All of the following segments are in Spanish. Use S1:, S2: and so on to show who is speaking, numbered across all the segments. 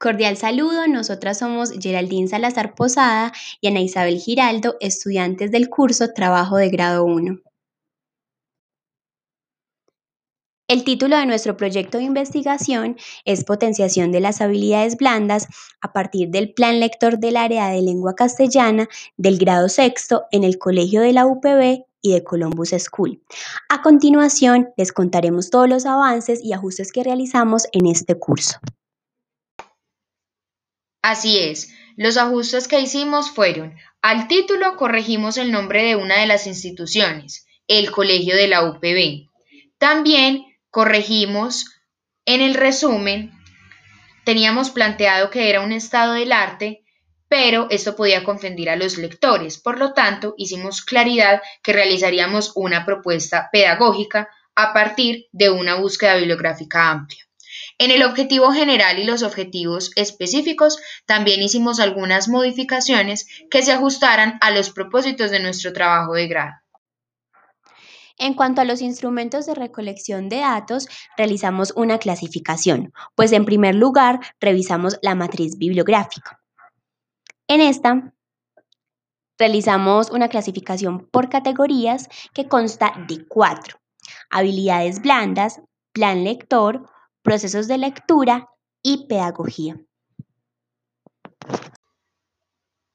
S1: Cordial saludo, nosotras somos Geraldine Salazar Posada y Ana Isabel Giraldo, estudiantes del curso Trabajo de Grado 1. El título de nuestro proyecto de investigación es Potenciación de las habilidades blandas a partir del Plan Lector del Área de Lengua Castellana del grado sexto en el Colegio de la UPB y de Columbus School. A continuación, les contaremos todos los avances y ajustes que realizamos en este curso.
S2: Así es, los ajustes que hicimos fueron, al título corregimos el nombre de una de las instituciones, el Colegio de la UPB. También corregimos en el resumen, teníamos planteado que era un estado del arte, pero esto podía confundir a los lectores. Por lo tanto, hicimos claridad que realizaríamos una propuesta pedagógica a partir de una búsqueda bibliográfica amplia. En el objetivo general y los objetivos específicos también hicimos algunas modificaciones que se ajustaran a los propósitos de nuestro trabajo de grado.
S1: En cuanto a los instrumentos de recolección de datos, realizamos una clasificación, pues en primer lugar revisamos la matriz bibliográfica. En esta, realizamos una clasificación por categorías que consta de cuatro. Habilidades blandas, plan lector, procesos de lectura y pedagogía.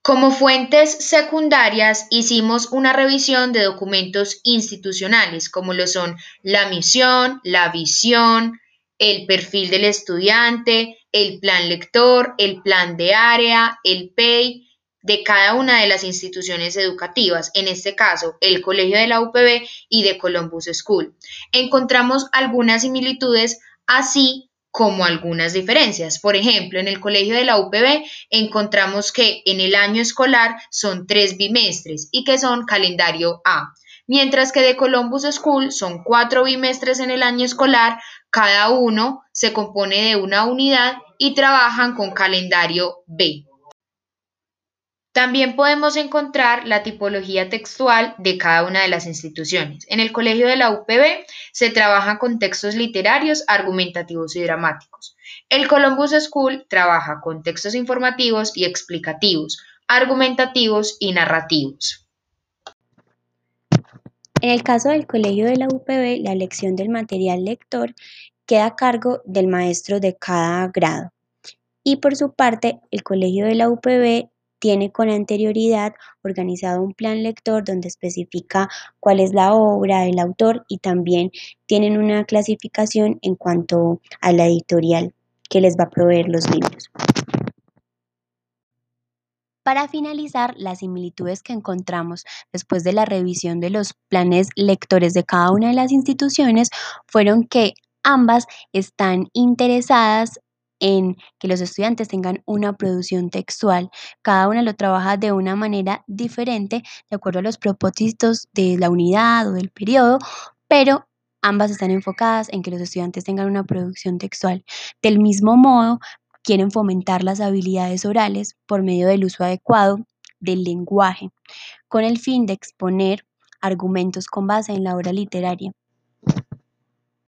S2: Como fuentes secundarias hicimos una revisión de documentos institucionales como lo son la misión, la visión, el perfil del estudiante, el plan lector, el plan de área, el PEI de cada una de las instituciones educativas, en este caso el Colegio de la UPB y de Columbus School. Encontramos algunas similitudes así como algunas diferencias. Por ejemplo, en el colegio de la UPB encontramos que en el año escolar son tres bimestres y que son calendario A, mientras que de Columbus School son cuatro bimestres en el año escolar, cada uno se compone de una unidad y trabajan con calendario B. También podemos encontrar la tipología textual de cada una de las instituciones. En el colegio de la UPB se trabaja con textos literarios, argumentativos y dramáticos. El Columbus School trabaja con textos informativos y explicativos, argumentativos y narrativos.
S1: En el caso del colegio de la UPB, la elección del material lector queda a cargo del maestro de cada grado. Y por su parte, el colegio de la UPB tiene con anterioridad organizado un plan lector donde especifica cuál es la obra, el autor y también tienen una clasificación en cuanto a la editorial que les va a proveer los libros. Para finalizar, las similitudes que encontramos después de la revisión de los planes lectores de cada una de las instituciones fueron que ambas están interesadas en que los estudiantes tengan una producción textual. Cada una lo trabaja de una manera diferente de acuerdo a los propósitos de la unidad o del periodo, pero ambas están enfocadas en que los estudiantes tengan una producción textual. Del mismo modo, quieren fomentar las habilidades orales por medio del uso adecuado del lenguaje, con el fin de exponer argumentos con base en la obra literaria.